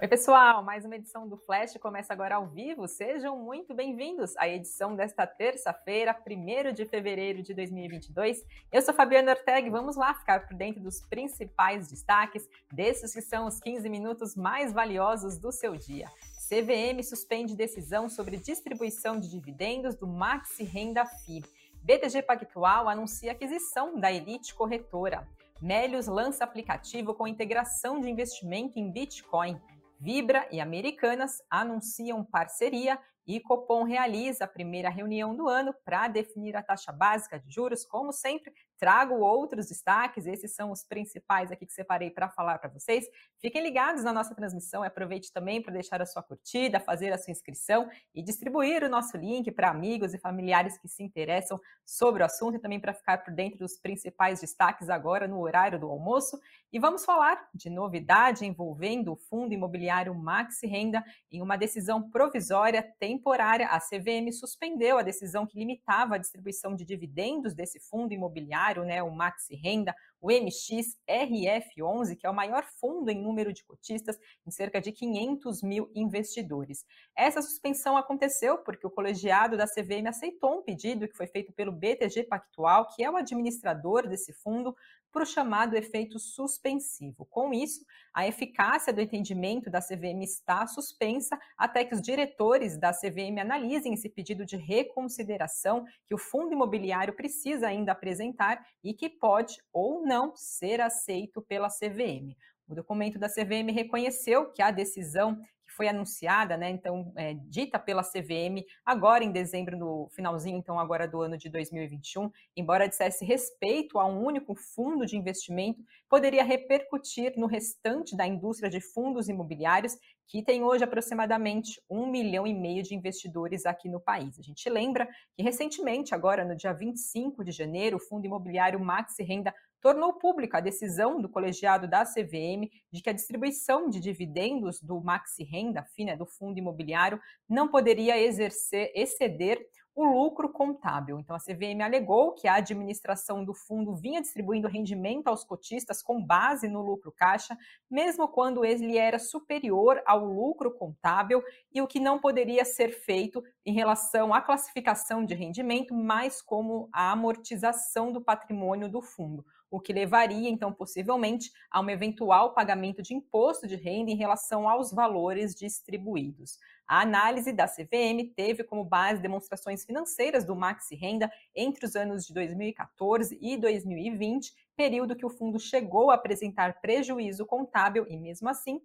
Oi, pessoal! Mais uma edição do Flash começa agora ao vivo. Sejam muito bem-vindos à edição desta terça-feira, 1 de fevereiro de 2022. Eu sou Fabiana Ortega e vamos lá ficar por dentro dos principais destaques desses que são os 15 minutos mais valiosos do seu dia. CVM suspende decisão sobre distribuição de dividendos do Maxi Renda FI. BTG Pactual anuncia aquisição da Elite Corretora. Melius lança aplicativo com integração de investimento em Bitcoin. Vibra e Americanas anunciam parceria e Copom realiza a primeira reunião do ano para definir a taxa básica de juros. Como sempre, trago outros destaques, esses são os principais aqui que separei para falar para vocês. Fiquem ligados na nossa transmissão aproveite também para deixar a sua curtida, fazer a sua inscrição e distribuir o nosso link para amigos e familiares que se interessam sobre o assunto e também para ficar por dentro dos principais destaques agora no horário do almoço. E vamos falar de novidade envolvendo o fundo imobiliário Maxi Renda em uma decisão provisória temporária. A CVM suspendeu a decisão que limitava a distribuição de dividendos desse fundo imobiliário né, o Maxi Renda, o MXRF11, que é o maior fundo em número de cotistas, em cerca de 500 mil investidores. Essa suspensão aconteceu porque o colegiado da CVM aceitou um pedido que foi feito pelo BTG Pactual, que é o administrador desse fundo, para o chamado efeito suspensivo. Com isso, a eficácia do entendimento da CVM está suspensa até que os diretores da CVM analisem esse pedido de reconsideração que o fundo imobiliário precisa ainda apresentar e que pode ou não ser aceito pela CVM. O documento da CVM reconheceu que a decisão foi anunciada, né, então, é, dita pela CVM agora em dezembro, no finalzinho, então, agora do ano de 2021, embora dissesse respeito a um único fundo de investimento, poderia repercutir no restante da indústria de fundos imobiliários, que tem hoje aproximadamente um milhão e meio de investidores aqui no país. A gente lembra que recentemente, agora no dia 25 de janeiro, o fundo imobiliário Maxi Renda tornou pública a decisão do colegiado da CVM de que a distribuição de dividendos do Maxi Renda, FINA, do fundo imobiliário, não poderia exercer, exceder o lucro contábil. Então, a CVM alegou que a administração do fundo vinha distribuindo rendimento aos cotistas com base no lucro caixa, mesmo quando ele era superior ao lucro contábil, e o que não poderia ser feito em relação à classificação de rendimento, mais como a amortização do patrimônio do fundo o que levaria, então, possivelmente, a um eventual pagamento de imposto de renda em relação aos valores distribuídos. A análise da CVM teve como base demonstrações financeiras do Maxi Renda entre os anos de 2014 e 2020, período que o fundo chegou a apresentar prejuízo contábil e, mesmo assim,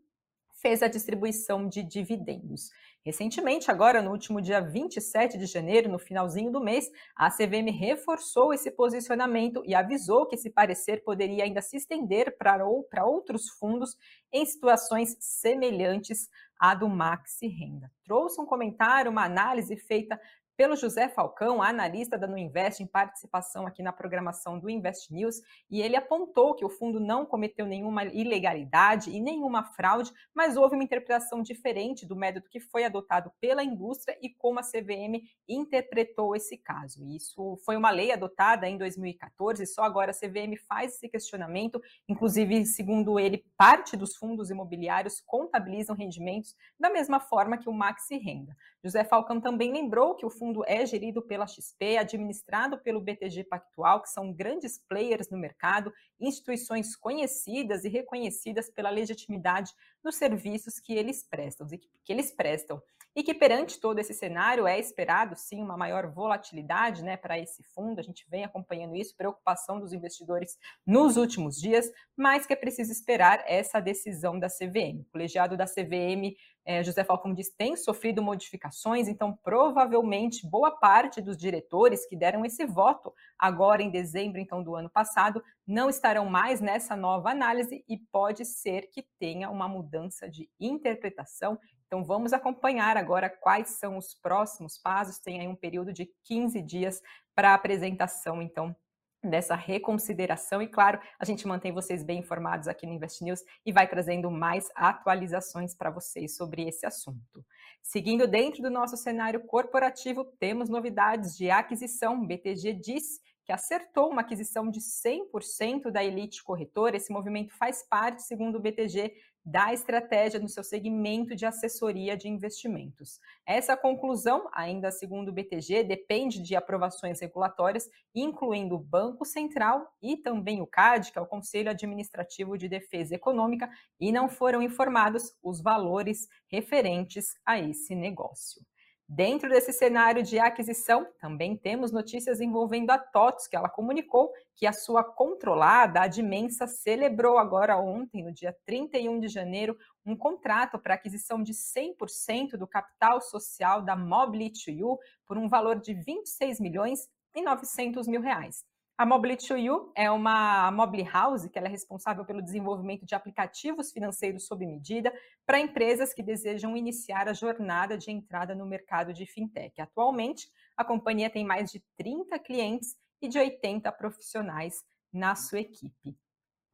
fez a distribuição de dividendos. Recentemente, agora no último dia 27 de janeiro, no finalzinho do mês, a CVM reforçou esse posicionamento e avisou que esse parecer poderia ainda se estender para outros fundos em situações semelhantes à do Maxi Renda. Trouxe um comentário, uma análise feita pelo José Falcão, analista da Nuinvest, em participação aqui na programação do Invest News, e ele apontou que o fundo não cometeu nenhuma ilegalidade e nenhuma fraude, mas houve uma interpretação diferente do método que foi adotado pela indústria e como a CVM interpretou esse caso. Isso foi uma lei adotada em 2014, só agora a CVM faz esse questionamento, inclusive, segundo ele, parte dos fundos imobiliários contabilizam rendimentos da mesma forma que o Maxi Renda. José Falcão também lembrou que o fundo é gerido pela XP, administrado pelo BTG Pactual, que são grandes players no mercado, instituições conhecidas e reconhecidas pela legitimidade dos serviços que eles prestam, que eles prestam. E que perante todo esse cenário é esperado sim uma maior volatilidade, né, para esse fundo. A gente vem acompanhando isso, preocupação dos investidores nos últimos dias, mas que é preciso esperar essa decisão da CVM. O colegiado da CVM é, José Falcão diz, tem sofrido modificações, então provavelmente boa parte dos diretores que deram esse voto agora em dezembro então do ano passado não estarão mais nessa nova análise e pode ser que tenha uma mudança de interpretação. Então vamos acompanhar agora quais são os próximos passos. Tem aí um período de 15 dias para apresentação então dessa reconsideração e claro, a gente mantém vocês bem informados aqui no Invest News e vai trazendo mais atualizações para vocês sobre esse assunto. Seguindo dentro do nosso cenário corporativo, temos novidades de aquisição. BTG diz que acertou uma aquisição de 100% da Elite Corretora. Esse movimento faz parte, segundo o BTG, da estratégia no seu segmento de assessoria de investimentos. Essa conclusão, ainda segundo o BTG, depende de aprovações regulatórias, incluindo o Banco Central e também o CAD, que é o Conselho Administrativo de Defesa Econômica, e não foram informados os valores referentes a esse negócio. Dentro desse cenário de aquisição, também temos notícias envolvendo a TOTS, que ela comunicou que a sua controlada, a Dimensa, celebrou agora ontem, no dia 31 de janeiro, um contrato para aquisição de 100% do capital social da Mobily2U por um valor de 26 milhões e 900 mil reais. A Mobily2You é uma mobile house que é responsável pelo desenvolvimento de aplicativos financeiros sob medida para empresas que desejam iniciar a jornada de entrada no mercado de fintech. Atualmente, a companhia tem mais de 30 clientes e de 80 profissionais na sua equipe.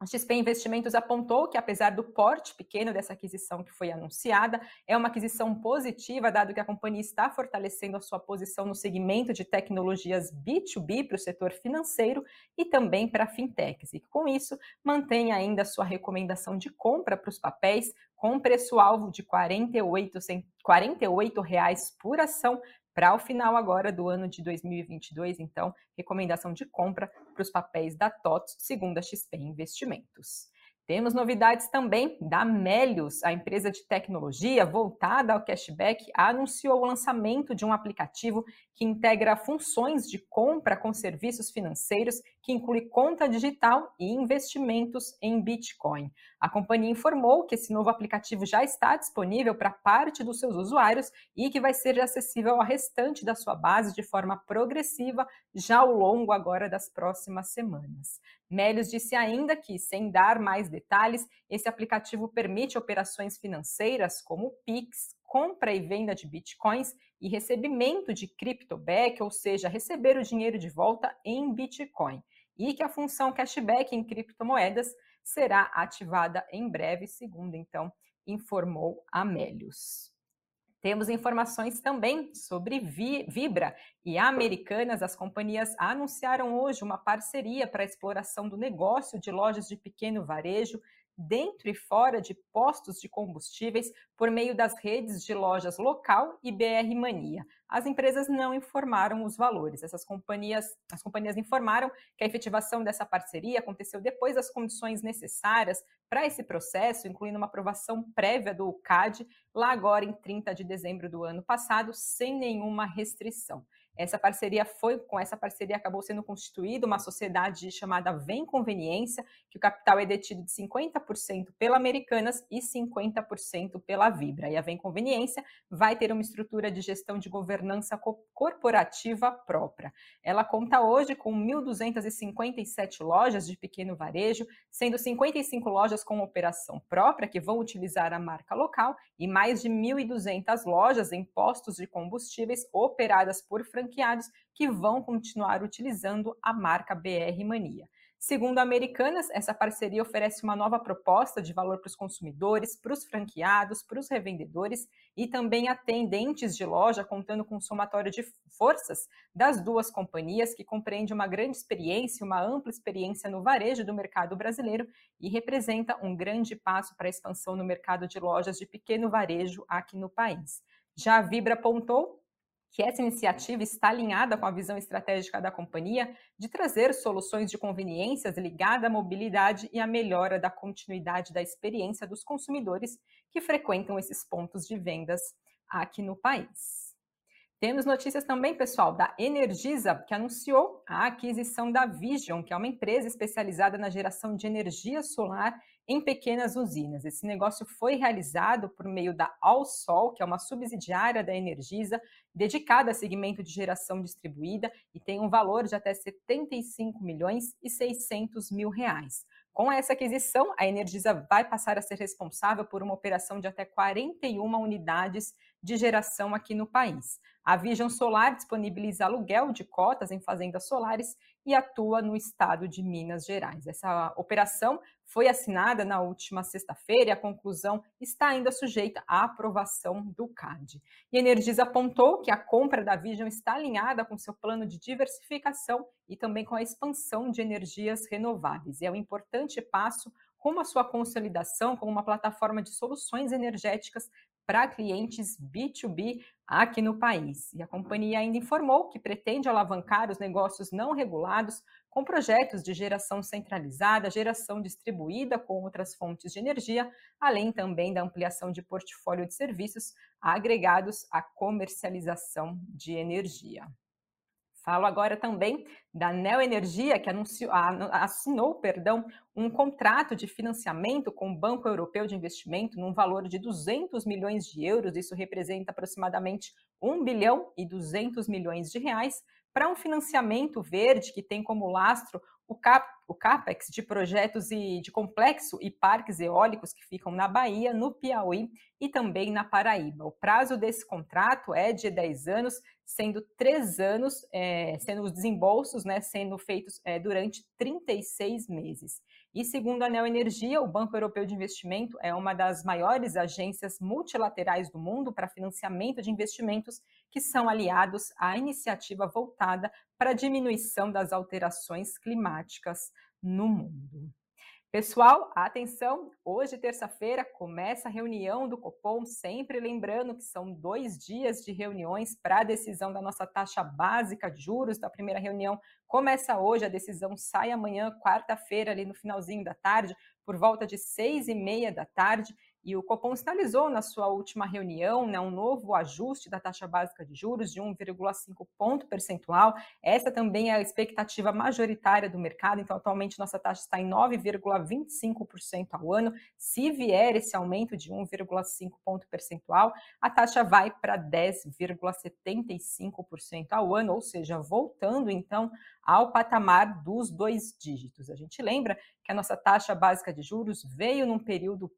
A XP Investimentos apontou que, apesar do porte pequeno dessa aquisição que foi anunciada, é uma aquisição positiva, dado que a companhia está fortalecendo a sua posição no segmento de tecnologias B2B para o setor financeiro e também para fintechs. E com isso, mantém ainda sua recomendação de compra para os papéis, com preço-alvo de R$ 48, 48 reais por ação, para o final agora do ano de 2022, então, recomendação de compra para os papéis da TOTS, segundo a XP Investimentos. Temos novidades também da Melius, a empresa de tecnologia voltada ao cashback, anunciou o lançamento de um aplicativo que integra funções de compra com serviços financeiros, que inclui conta digital e investimentos em Bitcoin. A companhia informou que esse novo aplicativo já está disponível para parte dos seus usuários e que vai ser acessível ao restante da sua base de forma progressiva já ao longo agora das próximas semanas. Melius disse ainda que, sem dar mais detalhes, esse aplicativo permite operações financeiras como Pix, compra e venda de bitcoins e recebimento de CryptoBack, ou seja, receber o dinheiro de volta em Bitcoin. E que a função cashback em criptomoedas será ativada em breve, segundo então informou Amélios. Temos informações também sobre Vibra e Americanas. As companhias anunciaram hoje uma parceria para a exploração do negócio de lojas de pequeno varejo dentro e fora de postos de combustíveis por meio das redes de lojas local e BR Mania. As empresas não informaram os valores. Essas companhias, as companhias informaram que a efetivação dessa parceria aconteceu depois das condições necessárias para esse processo, incluindo uma aprovação prévia do CAD, lá agora em 30 de dezembro do ano passado, sem nenhuma restrição. Essa parceria foi, com essa parceria acabou sendo constituída uma sociedade chamada Vem Conveniência, que o capital é detido de 50% pela Americanas e 50% pela Vibra. E a Vem Conveniência vai ter uma estrutura de gestão de governança corporativa própria. Ela conta hoje com 1.257 lojas de pequeno varejo, sendo 55 lojas com operação própria, que vão utilizar a marca local, e mais de 1.200 lojas em postos de combustíveis operadas por franquias franqueados que vão continuar utilizando a marca BR Mania. Segundo Americanas, essa parceria oferece uma nova proposta de valor para os consumidores, para os franqueados, para os revendedores e também atendentes de loja, contando com um somatório de forças das duas companhias, que compreende uma grande experiência, uma ampla experiência no varejo do mercado brasileiro e representa um grande passo para a expansão no mercado de lojas de pequeno varejo aqui no país. Já a Vibra apontou que essa iniciativa está alinhada com a visão estratégica da companhia de trazer soluções de conveniências ligadas à mobilidade e à melhora da continuidade da experiência dos consumidores que frequentam esses pontos de vendas aqui no país. Temos notícias também, pessoal, da Energisa, que anunciou a aquisição da Vision, que é uma empresa especializada na geração de energia solar em pequenas usinas. Esse negócio foi realizado por meio da Alsol, que é uma subsidiária da Energisa, dedicada a segmento de geração distribuída e tem um valor de até 75 milhões e 600 mil reais. Com essa aquisição, a Energisa vai passar a ser responsável por uma operação de até 41 unidades de geração aqui no país. A Vision Solar disponibiliza aluguel de cotas em fazendas solares e atua no estado de Minas Gerais. Essa operação foi assinada na última sexta-feira e a conclusão está ainda sujeita à aprovação do CAD. E Energisa apontou que a compra da Vision está alinhada com seu plano de diversificação e também com a expansão de energias renováveis. E é um importante passo rumo à sua consolidação como uma plataforma de soluções energéticas para clientes B2B aqui no país. E a companhia ainda informou que pretende alavancar os negócios não regulados com projetos de geração centralizada, geração distribuída com outras fontes de energia, além também da ampliação de portfólio de serviços agregados à comercialização de energia. Falo agora também da Neoenergia, que anunciou, assinou perdão, um contrato de financiamento com o Banco Europeu de Investimento num valor de 200 milhões de euros, isso representa aproximadamente 1 bilhão e 200 milhões de reais, para um financiamento verde que tem como lastro o, cap, o CAPEX de projetos e de complexo e parques eólicos que ficam na Bahia, no Piauí e também na Paraíba. O prazo desse contrato é de 10 anos, sendo três anos, é, sendo os desembolsos né, sendo feitos é, durante 36 meses. E segundo a Neoenergia, o Banco Europeu de Investimento é uma das maiores agências multilaterais do mundo para financiamento de investimentos que são aliados à iniciativa voltada para a diminuição das alterações climáticas no mundo. Pessoal, atenção! Hoje, terça-feira, começa a reunião do Copom, sempre lembrando que são dois dias de reuniões para a decisão da nossa taxa básica de juros. Da primeira reunião começa hoje, a decisão sai amanhã, quarta-feira, ali no finalzinho da tarde, por volta de seis e meia da tarde. E o Copom sinalizou na sua última reunião né, um novo ajuste da taxa básica de juros de 1,5 ponto percentual. Essa também é a expectativa majoritária do mercado. Então, atualmente, nossa taxa está em 9,25% ao ano. Se vier esse aumento de 1,5 ponto percentual, a taxa vai para 10,75% ao ano, ou seja, voltando então ao patamar dos dois dígitos. A gente lembra que a nossa taxa básica de juros veio num período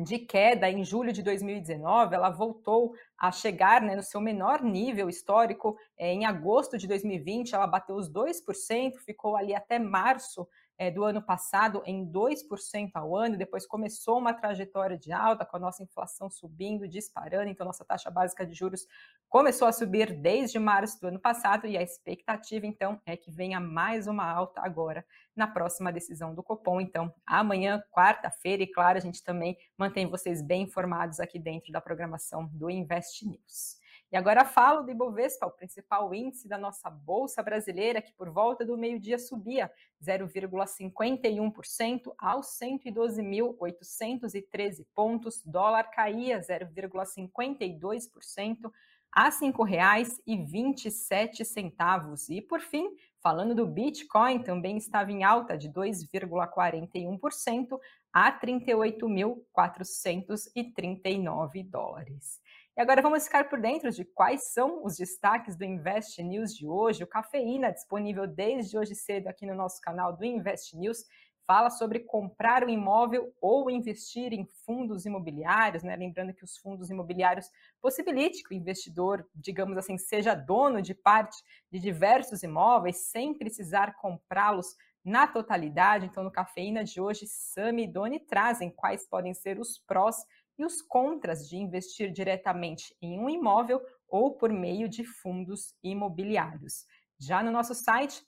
de queda em julho de 2019, ela voltou a chegar né, no seu menor nível histórico. É, em agosto de 2020, ela bateu os 2%, ficou ali até março é, do ano passado em 2% ao ano, depois começou uma trajetória de alta, com a nossa inflação subindo, disparando, então nossa taxa básica de juros começou a subir desde março do ano passado, e a expectativa, então, é que venha mais uma alta agora na próxima decisão do Copom. Então, amanhã, quarta-feira, e claro, a gente também mantém vocês bem informados aqui dentro da programação do Invest News. E agora falo do Ibovespa, o principal índice da nossa bolsa brasileira, que por volta do meio-dia subia 0,51% aos 112.813 pontos, dólar caía 0,52% a R$ 5,27. E por fim, falando do Bitcoin, também estava em alta de 2,41% a 38.439 dólares. E agora vamos ficar por dentro de quais são os destaques do Invest News de hoje. O Cafeína, disponível desde hoje cedo aqui no nosso canal do Invest News, fala sobre comprar um imóvel ou investir em fundos imobiliários, né? Lembrando que os fundos imobiliários possibilitam que o investidor, digamos assim, seja dono de parte de diversos imóveis sem precisar comprá-los na totalidade. Então, no Cafeína de hoje, Sam e Doni trazem quais podem ser os prós e os contras de investir diretamente em um imóvel ou por meio de fundos imobiliários. Já no nosso site,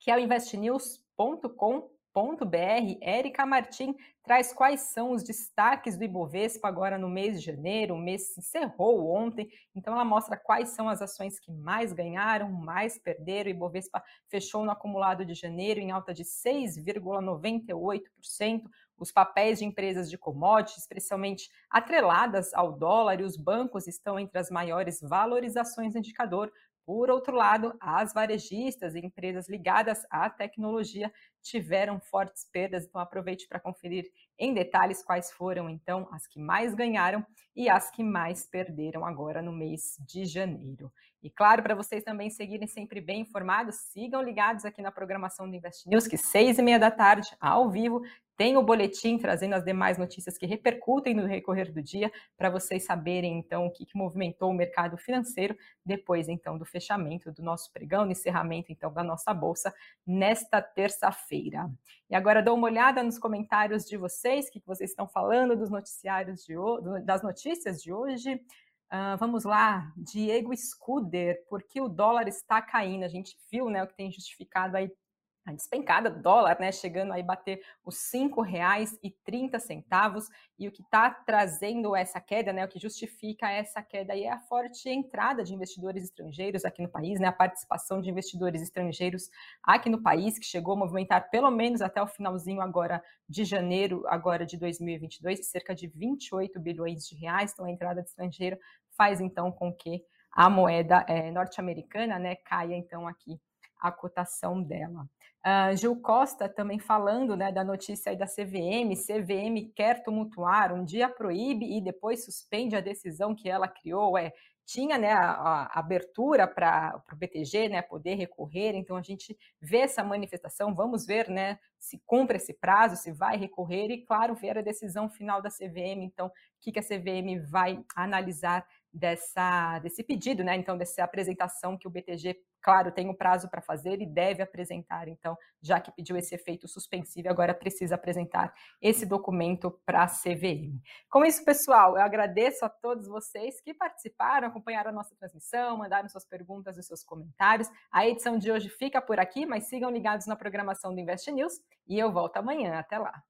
que é o investnews.com.br, Érica Martim traz quais são os destaques do Ibovespa agora no mês de janeiro. O mês encerrou ontem, então ela mostra quais são as ações que mais ganharam, mais perderam. O Ibovespa fechou no acumulado de janeiro em alta de 6,98%. Os papéis de empresas de commodities, especialmente atreladas ao dólar e os bancos, estão entre as maiores valorizações do indicador. Por outro lado, as varejistas e empresas ligadas à tecnologia tiveram fortes perdas, então aproveite para conferir em detalhes quais foram então as que mais ganharam e as que mais perderam agora no mês de janeiro. E claro, para vocês também seguirem sempre bem informados, sigam ligados aqui na programação do Invest News, que seis e meia da tarde, ao vivo, tem o boletim trazendo as demais notícias que repercutem no recorrer do dia, para vocês saberem então o que, que, movimentou o mercado financeiro depois então do fechamento do nosso pregão, no encerramento então da nossa bolsa nesta terça-feira. E agora dou uma olhada nos comentários de vocês, o que, que vocês estão falando dos noticiários de das notícias de hoje. Uh, vamos lá, Diego Scuder, porque o dólar está caindo? A gente viu né, o que tem justificado aí a despencada do dólar, né, chegando aí bater os R$ 5,30 e o que está trazendo essa queda, né, o que justifica essa queda aí é a forte entrada de investidores estrangeiros aqui no país, né, a participação de investidores estrangeiros aqui no país que chegou a movimentar pelo menos até o finalzinho agora de janeiro agora de 2022 cerca de 28 bilhões de reais, então a entrada de estrangeiro faz então com que a moeda é, norte-americana, né, caia então aqui a cotação dela. Uh, Gil Costa também falando né, da notícia aí da CVM, CVM quer tumultuar, um dia proíbe e depois suspende a decisão que ela criou, é, tinha né, a, a abertura para o BTG né, poder recorrer, então a gente vê essa manifestação, vamos ver né, se cumpre esse prazo, se vai recorrer e, claro, ver a decisão final da CVM, então o que, que a CVM vai analisar dessa, desse pedido, né? Então, dessa apresentação que o BTG, claro, tem um prazo para fazer e deve apresentar. Então, já que pediu esse efeito suspensivo, agora precisa apresentar esse documento para a CVM. Com isso, pessoal, eu agradeço a todos vocês que participaram, acompanharam a nossa transmissão, mandaram suas perguntas e seus comentários. A edição de hoje fica por aqui, mas sigam ligados na programação do Invest News e eu volto amanhã. Até lá.